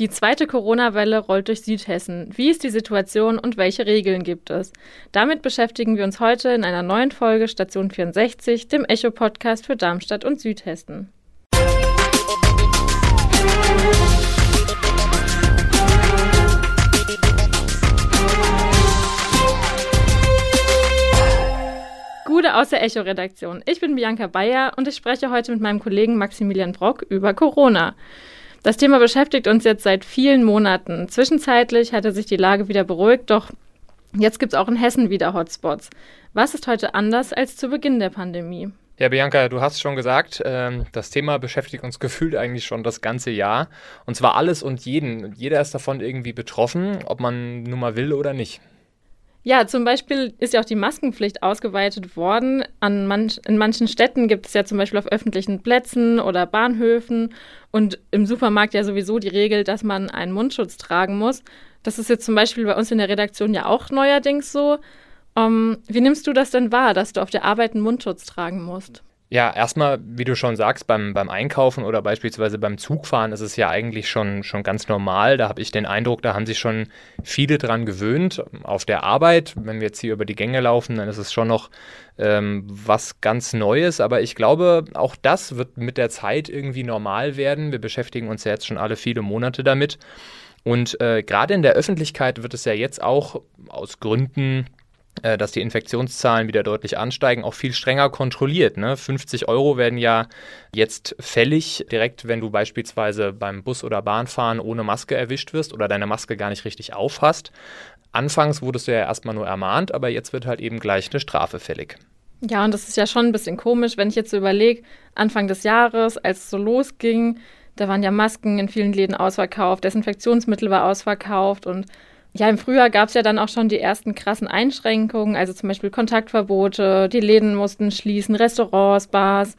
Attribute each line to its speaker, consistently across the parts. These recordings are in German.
Speaker 1: Die zweite Corona-Welle rollt durch Südhessen. Wie ist die Situation und welche Regeln gibt es? Damit beschäftigen wir uns heute in einer neuen Folge Station 64, dem Echo-Podcast für Darmstadt und Südhessen. Gude aus der Echo-Redaktion. Ich bin Bianca Bayer und ich spreche heute mit meinem Kollegen Maximilian Brock über Corona. Das Thema beschäftigt uns jetzt seit vielen Monaten. Zwischenzeitlich hatte sich die Lage wieder beruhigt, doch jetzt gibt es auch in Hessen wieder Hotspots. Was ist heute anders als zu Beginn der Pandemie?
Speaker 2: Ja, Bianca, du hast schon gesagt, ähm, das Thema beschäftigt uns gefühlt eigentlich schon das ganze Jahr. Und zwar alles und jeden. Jeder ist davon irgendwie betroffen, ob man nun mal will oder nicht.
Speaker 1: Ja, zum Beispiel ist ja auch die Maskenpflicht ausgeweitet worden. An manch, in manchen Städten gibt es ja zum Beispiel auf öffentlichen Plätzen oder Bahnhöfen und im Supermarkt ja sowieso die Regel, dass man einen Mundschutz tragen muss. Das ist jetzt zum Beispiel bei uns in der Redaktion ja auch neuerdings so. Um, ähm, wie nimmst du das denn wahr, dass du auf der Arbeit einen Mundschutz tragen musst?
Speaker 2: Ja, erstmal, wie du schon sagst, beim, beim Einkaufen oder beispielsweise beim Zugfahren ist es ja eigentlich schon, schon ganz normal. Da habe ich den Eindruck, da haben sich schon viele dran gewöhnt. Auf der Arbeit, wenn wir jetzt hier über die Gänge laufen, dann ist es schon noch ähm, was ganz Neues. Aber ich glaube, auch das wird mit der Zeit irgendwie normal werden. Wir beschäftigen uns ja jetzt schon alle viele Monate damit. Und äh, gerade in der Öffentlichkeit wird es ja jetzt auch aus Gründen dass die Infektionszahlen wieder deutlich ansteigen, auch viel strenger kontrolliert. Ne? 50 Euro werden ja jetzt fällig, direkt wenn du beispielsweise beim Bus- oder Bahnfahren ohne Maske erwischt wirst oder deine Maske gar nicht richtig aufhast. Anfangs wurdest du ja erstmal nur ermahnt, aber jetzt wird halt eben gleich eine Strafe fällig.
Speaker 1: Ja, und das ist ja schon ein bisschen komisch, wenn ich jetzt so überlege, Anfang des Jahres, als es so losging, da waren ja Masken in vielen Läden ausverkauft, Desinfektionsmittel war ausverkauft und ja, im Frühjahr gab es ja dann auch schon die ersten krassen Einschränkungen, also zum Beispiel Kontaktverbote, die Läden mussten schließen, Restaurants, Bars.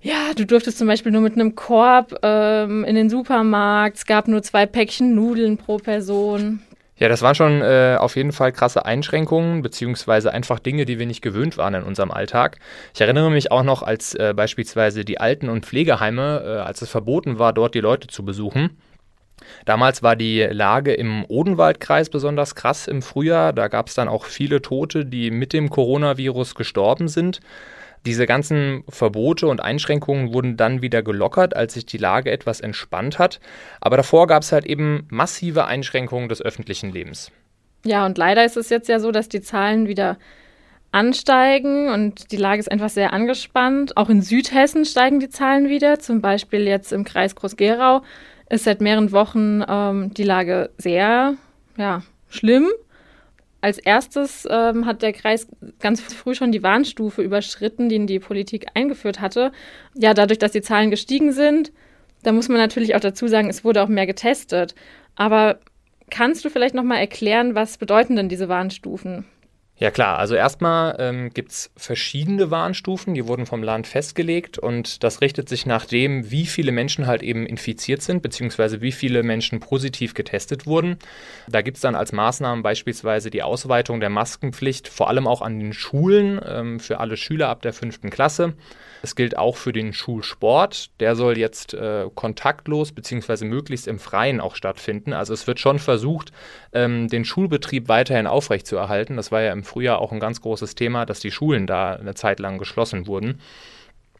Speaker 1: Ja, du durftest zum Beispiel nur mit einem Korb ähm, in den Supermarkt, es gab nur zwei Päckchen Nudeln pro Person.
Speaker 2: Ja, das waren schon äh, auf jeden Fall krasse Einschränkungen, beziehungsweise einfach Dinge, die wir nicht gewöhnt waren in unserem Alltag. Ich erinnere mich auch noch, als äh, beispielsweise die Alten- und Pflegeheime, äh, als es verboten war, dort die Leute zu besuchen, Damals war die Lage im Odenwaldkreis besonders krass im Frühjahr. Da gab es dann auch viele Tote, die mit dem Coronavirus gestorben sind. Diese ganzen Verbote und Einschränkungen wurden dann wieder gelockert, als sich die Lage etwas entspannt hat. Aber davor gab es halt eben massive Einschränkungen des öffentlichen Lebens.
Speaker 1: Ja, und leider ist es jetzt ja so, dass die Zahlen wieder ansteigen und die Lage ist einfach sehr angespannt. Auch in Südhessen steigen die Zahlen wieder, zum Beispiel jetzt im Kreis Groß-Gerau ist seit mehreren Wochen ähm, die Lage sehr ja, schlimm. Als erstes ähm, hat der Kreis ganz früh schon die Warnstufe überschritten, die die Politik eingeführt hatte. Ja, dadurch, dass die Zahlen gestiegen sind, da muss man natürlich auch dazu sagen, es wurde auch mehr getestet. Aber kannst du vielleicht noch mal erklären, was bedeuten denn diese Warnstufen?
Speaker 2: Ja klar, also erstmal ähm, gibt es verschiedene Warnstufen, die wurden vom Land festgelegt und das richtet sich nach dem, wie viele Menschen halt eben infiziert sind, beziehungsweise wie viele Menschen positiv getestet wurden. Da gibt es dann als Maßnahmen beispielsweise die Ausweitung der Maskenpflicht, vor allem auch an den Schulen ähm, für alle Schüler ab der fünften Klasse. Es gilt auch für den Schulsport. Der soll jetzt äh, kontaktlos bzw. möglichst im Freien auch stattfinden. Also es wird schon versucht, ähm, den Schulbetrieb weiterhin aufrechtzuerhalten. Das war ja im Frühjahr auch ein ganz großes Thema, dass die Schulen da eine Zeit lang geschlossen wurden.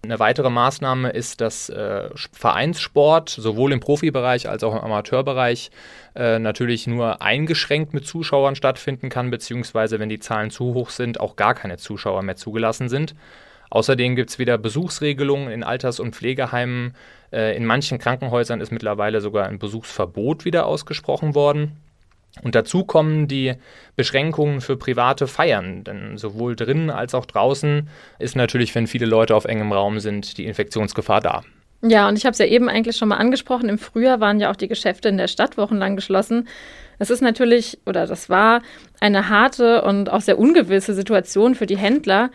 Speaker 2: Eine weitere Maßnahme ist, dass äh, Vereinssport sowohl im Profibereich als auch im Amateurbereich äh, natürlich nur eingeschränkt mit Zuschauern stattfinden kann, beziehungsweise wenn die Zahlen zu hoch sind, auch gar keine Zuschauer mehr zugelassen sind. Außerdem gibt es wieder Besuchsregelungen in Alters- und Pflegeheimen. Äh, in manchen Krankenhäusern ist mittlerweile sogar ein Besuchsverbot wieder ausgesprochen worden. Und dazu kommen die Beschränkungen für private Feiern, denn sowohl drinnen als auch draußen ist natürlich, wenn viele Leute auf engem Raum sind, die Infektionsgefahr da.
Speaker 1: Ja, und ich habe es ja eben eigentlich schon mal angesprochen, im Frühjahr waren ja auch die Geschäfte in der Stadt wochenlang geschlossen. Es ist natürlich, oder das war eine harte und auch sehr ungewisse Situation für die Händler.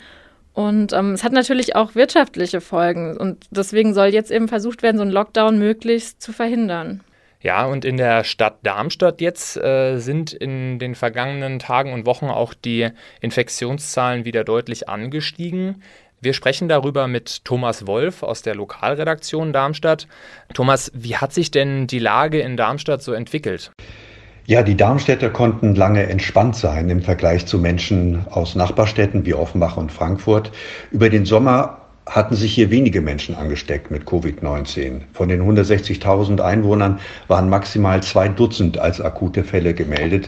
Speaker 1: Und ähm, es hat natürlich auch wirtschaftliche Folgen. Und deswegen soll jetzt eben versucht werden, so einen Lockdown möglichst zu verhindern.
Speaker 2: Ja, und in der Stadt Darmstadt jetzt äh, sind in den vergangenen Tagen und Wochen auch die Infektionszahlen wieder deutlich angestiegen. Wir sprechen darüber mit Thomas Wolf aus der Lokalredaktion Darmstadt. Thomas, wie hat sich denn die Lage in Darmstadt so entwickelt?
Speaker 3: Ja, die Darmstädter konnten lange entspannt sein im Vergleich zu Menschen aus Nachbarstädten wie Offenbach und Frankfurt. Über den Sommer hatten sich hier wenige Menschen angesteckt mit Covid-19. Von den 160.000 Einwohnern waren maximal zwei Dutzend als akute Fälle gemeldet.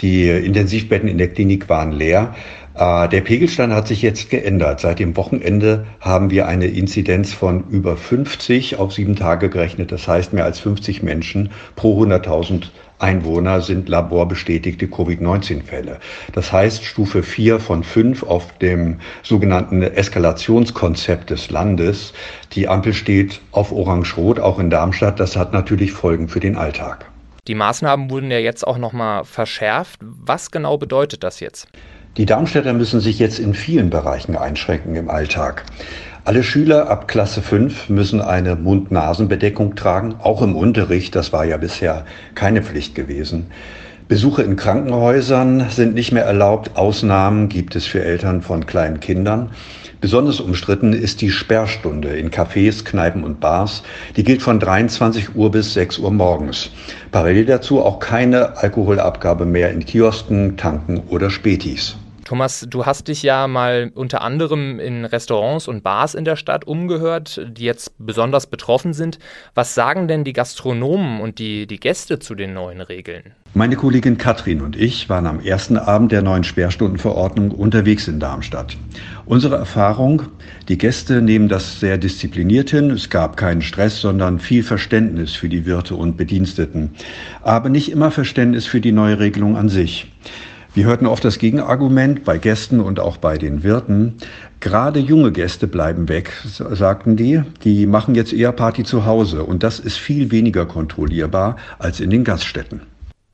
Speaker 3: Die Intensivbetten in der Klinik waren leer. Äh, der Pegelstand hat sich jetzt geändert. Seit dem Wochenende haben wir eine Inzidenz von über 50 auf sieben Tage gerechnet. Das heißt, mehr als 50 Menschen pro 100.000 Einwohner sind laborbestätigte Covid-19-Fälle. Das heißt, Stufe 4 von 5 auf dem sogenannten Eskalationskonzept des Landes. Die Ampel steht auf Orange-Rot, auch in Darmstadt. Das hat natürlich Folgen für den Alltag.
Speaker 2: Die Maßnahmen wurden ja jetzt auch nochmal verschärft. Was genau bedeutet das jetzt?
Speaker 3: Die Darmstädter müssen sich jetzt in vielen Bereichen einschränken im Alltag. Alle Schüler ab Klasse 5 müssen eine Mund-Nasen-Bedeckung tragen, auch im Unterricht. Das war ja bisher keine Pflicht gewesen. Besuche in Krankenhäusern sind nicht mehr erlaubt. Ausnahmen gibt es für Eltern von kleinen Kindern. Besonders umstritten ist die Sperrstunde in Cafés, Kneipen und Bars. Die gilt von 23 Uhr bis 6 Uhr morgens. Parallel dazu auch keine Alkoholabgabe mehr in Kiosken, Tanken oder Spätis.
Speaker 2: Thomas, du hast dich ja mal unter anderem in Restaurants und Bars in der Stadt umgehört, die jetzt besonders betroffen sind. Was sagen denn die Gastronomen und die, die Gäste zu den neuen Regeln?
Speaker 3: Meine Kollegin Katrin und ich waren am ersten Abend der neuen Sperrstundenverordnung unterwegs in Darmstadt. Unsere Erfahrung, die Gäste nehmen das sehr diszipliniert hin. Es gab keinen Stress, sondern viel Verständnis für die Wirte und Bediensteten. Aber nicht immer Verständnis für die neue Regelung an sich. Wir hörten oft das Gegenargument bei Gästen und auch bei den Wirten. Gerade junge Gäste bleiben weg, sagten die. Die machen jetzt eher Party zu Hause und das ist viel weniger kontrollierbar als in den Gaststätten.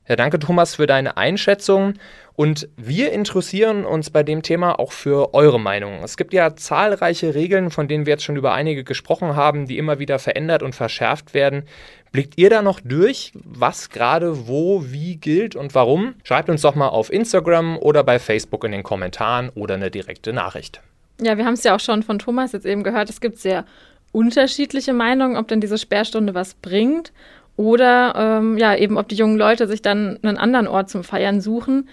Speaker 2: Ja, danke Thomas für deine Einschätzung. Und wir interessieren uns bei dem Thema auch für eure Meinung. Es gibt ja zahlreiche Regeln, von denen wir jetzt schon über einige gesprochen haben, die immer wieder verändert und verschärft werden. Blickt ihr da noch durch, was gerade wo wie gilt und warum? Schreibt uns doch mal auf Instagram oder bei Facebook in den Kommentaren oder eine direkte Nachricht.
Speaker 1: Ja, wir haben es ja auch schon von Thomas jetzt eben gehört. Es gibt sehr unterschiedliche Meinungen, ob denn diese Sperrstunde was bringt oder ähm, ja, eben ob die jungen Leute sich dann einen anderen Ort zum Feiern suchen.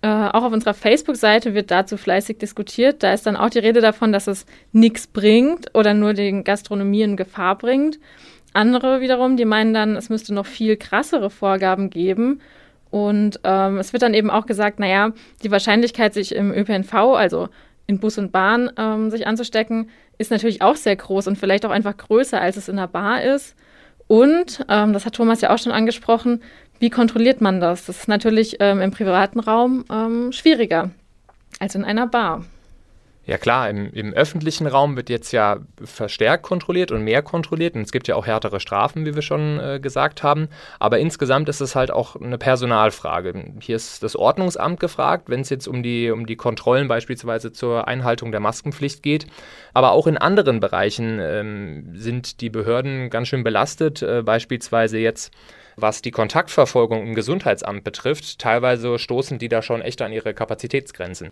Speaker 1: Äh, auch auf unserer Facebook-Seite wird dazu fleißig diskutiert. Da ist dann auch die Rede davon, dass es nichts bringt oder nur den Gastronomien Gefahr bringt. Andere wiederum, die meinen dann, es müsste noch viel krassere Vorgaben geben. Und ähm, es wird dann eben auch gesagt, naja, die Wahrscheinlichkeit, sich im ÖPNV, also in Bus und Bahn, ähm, sich anzustecken, ist natürlich auch sehr groß und vielleicht auch einfach größer, als es in der Bar ist. Und, ähm, das hat Thomas ja auch schon angesprochen, wie kontrolliert man das? Das ist natürlich ähm, im privaten Raum ähm, schwieriger als in einer Bar.
Speaker 2: Ja klar, im, im, öffentlichen Raum wird jetzt ja verstärkt kontrolliert und mehr kontrolliert und es gibt ja auch härtere Strafen, wie wir schon äh, gesagt haben. Aber insgesamt ist es halt auch eine Personalfrage. Hier ist das Ordnungsamt gefragt, wenn es jetzt um die, um die Kontrollen beispielsweise zur Einhaltung der Maskenpflicht geht. Aber auch in anderen Bereichen ähm, sind die Behörden ganz schön belastet, äh, beispielsweise jetzt was die Kontaktverfolgung im Gesundheitsamt betrifft. Teilweise stoßen die da schon echt an ihre Kapazitätsgrenzen.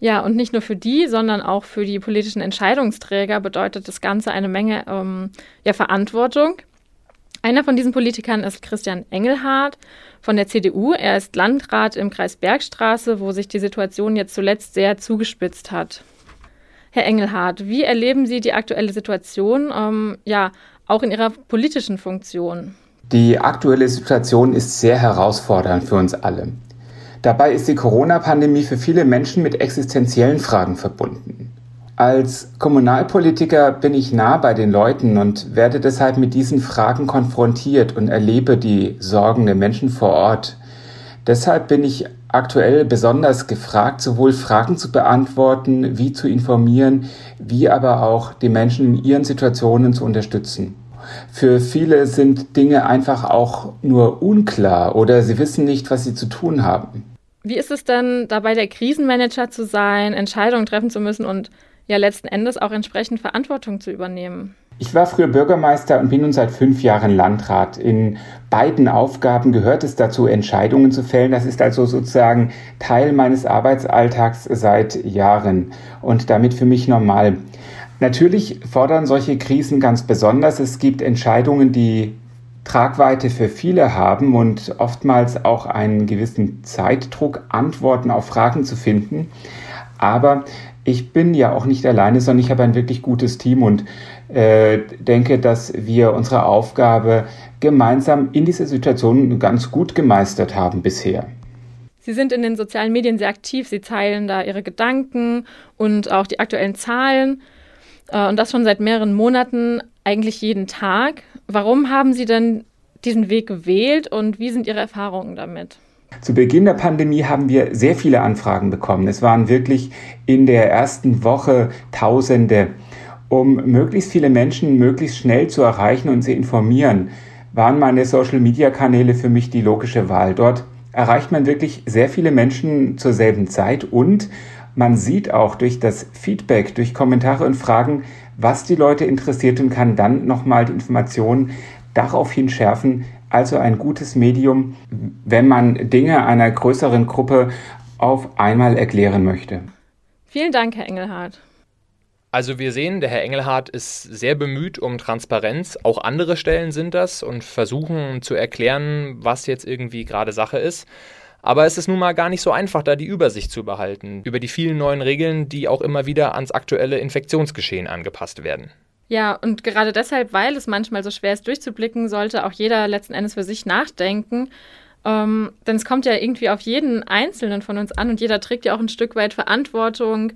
Speaker 1: Ja, und nicht nur für die, sondern auch für die politischen Entscheidungsträger bedeutet das Ganze eine Menge ähm, ja, Verantwortung. Einer von diesen Politikern ist Christian Engelhardt von der CDU. Er ist Landrat im Kreis Bergstraße, wo sich die Situation jetzt zuletzt sehr zugespitzt hat. Herr Engelhardt, wie erleben Sie die aktuelle Situation, ähm, ja, auch in Ihrer politischen Funktion?
Speaker 4: Die aktuelle Situation ist sehr herausfordernd für uns alle. Dabei ist die Corona-Pandemie für viele Menschen mit existenziellen Fragen verbunden. Als Kommunalpolitiker bin ich nah bei den Leuten und werde deshalb mit diesen Fragen konfrontiert und erlebe die Sorgen der Menschen vor Ort. Deshalb bin ich aktuell besonders gefragt, sowohl Fragen zu beantworten, wie zu informieren, wie aber auch die Menschen in ihren Situationen zu unterstützen. Für viele sind Dinge einfach auch nur unklar oder sie wissen nicht, was sie zu tun haben.
Speaker 1: Wie ist es denn, dabei der Krisenmanager zu sein, Entscheidungen treffen zu müssen und ja letzten Endes auch entsprechend Verantwortung zu übernehmen?
Speaker 4: Ich war früher Bürgermeister und bin nun seit fünf Jahren Landrat. In beiden Aufgaben gehört es dazu, Entscheidungen zu fällen. Das ist also sozusagen Teil meines Arbeitsalltags seit Jahren und damit für mich normal. Natürlich fordern solche Krisen ganz besonders. Es gibt Entscheidungen, die Tragweite für viele haben und oftmals auch einen gewissen Zeitdruck, Antworten auf Fragen zu finden. Aber ich bin ja auch nicht alleine, sondern ich habe ein wirklich gutes Team und äh, denke, dass wir unsere Aufgabe gemeinsam in dieser Situation ganz gut gemeistert haben bisher.
Speaker 1: Sie sind in den sozialen Medien sehr aktiv, Sie teilen da Ihre Gedanken und auch die aktuellen Zahlen äh, und das schon seit mehreren Monaten, eigentlich jeden Tag. Warum haben Sie denn diesen Weg gewählt und wie sind Ihre Erfahrungen damit?
Speaker 4: Zu Beginn der Pandemie haben wir sehr viele Anfragen bekommen. Es waren wirklich in der ersten Woche Tausende. Um möglichst viele Menschen möglichst schnell zu erreichen und sie informieren, waren meine Social-Media-Kanäle für mich die logische Wahl. Dort erreicht man wirklich sehr viele Menschen zur selben Zeit und man sieht auch durch das Feedback, durch Kommentare und Fragen, was die Leute interessiert und kann dann nochmal die Informationen daraufhin schärfen. Also ein gutes Medium, wenn man Dinge einer größeren Gruppe auf einmal erklären möchte.
Speaker 1: Vielen Dank, Herr Engelhardt.
Speaker 2: Also wir sehen, der Herr Engelhardt ist sehr bemüht um Transparenz. Auch andere Stellen sind das und versuchen zu erklären, was jetzt irgendwie gerade Sache ist. Aber es ist nun mal gar nicht so einfach, da die Übersicht zu behalten über die vielen neuen Regeln, die auch immer wieder ans aktuelle Infektionsgeschehen angepasst werden.
Speaker 1: Ja, und gerade deshalb, weil es manchmal so schwer ist durchzublicken, sollte auch jeder letzten Endes für sich nachdenken. Ähm, denn es kommt ja irgendwie auf jeden Einzelnen von uns an und jeder trägt ja auch ein Stück weit Verantwortung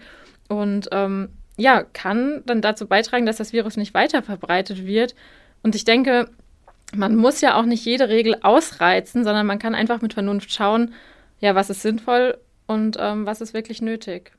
Speaker 1: und ähm, ja, kann dann dazu beitragen, dass das Virus nicht weiter verbreitet wird. Und ich denke, man muss ja auch nicht jede Regel ausreizen, sondern man kann einfach mit Vernunft schauen, ja, was ist sinnvoll und ähm, was ist wirklich nötig.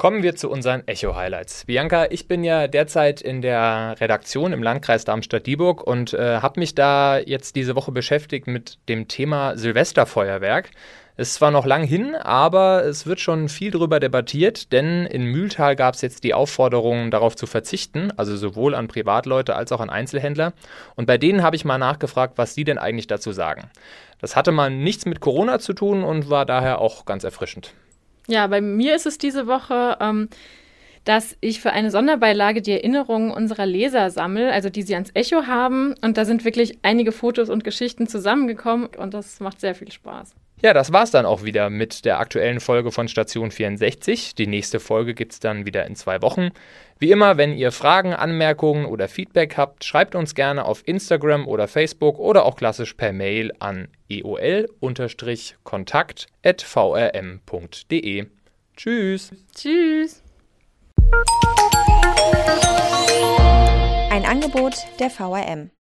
Speaker 2: Kommen wir zu unseren Echo-Highlights. Bianca, ich bin ja derzeit in der Redaktion im Landkreis Darmstadt-Dieburg und äh, habe mich da jetzt diese Woche beschäftigt mit dem Thema Silvesterfeuerwerk. Ist zwar noch lang hin, aber es wird schon viel darüber debattiert, denn in Mühltal gab es jetzt die Aufforderung, darauf zu verzichten, also sowohl an Privatleute als auch an Einzelhändler. Und bei denen habe ich mal nachgefragt, was sie denn eigentlich dazu sagen. Das hatte mal nichts mit Corona zu tun und war daher auch ganz erfrischend.
Speaker 1: Ja, bei mir ist es diese Woche. Ähm dass ich für eine Sonderbeilage die Erinnerungen unserer Leser sammle, also die sie ans Echo haben. Und da sind wirklich einige Fotos und Geschichten zusammengekommen und das macht sehr viel Spaß.
Speaker 2: Ja, das war's dann auch wieder mit der aktuellen Folge von Station 64. Die nächste Folge gibt's dann wieder in zwei Wochen. Wie immer, wenn ihr Fragen, Anmerkungen oder Feedback habt, schreibt uns gerne auf Instagram oder Facebook oder auch klassisch per Mail an eol-kontakt.vrm.de. Tschüss.
Speaker 1: Tschüss.
Speaker 5: Ein Angebot der VRM.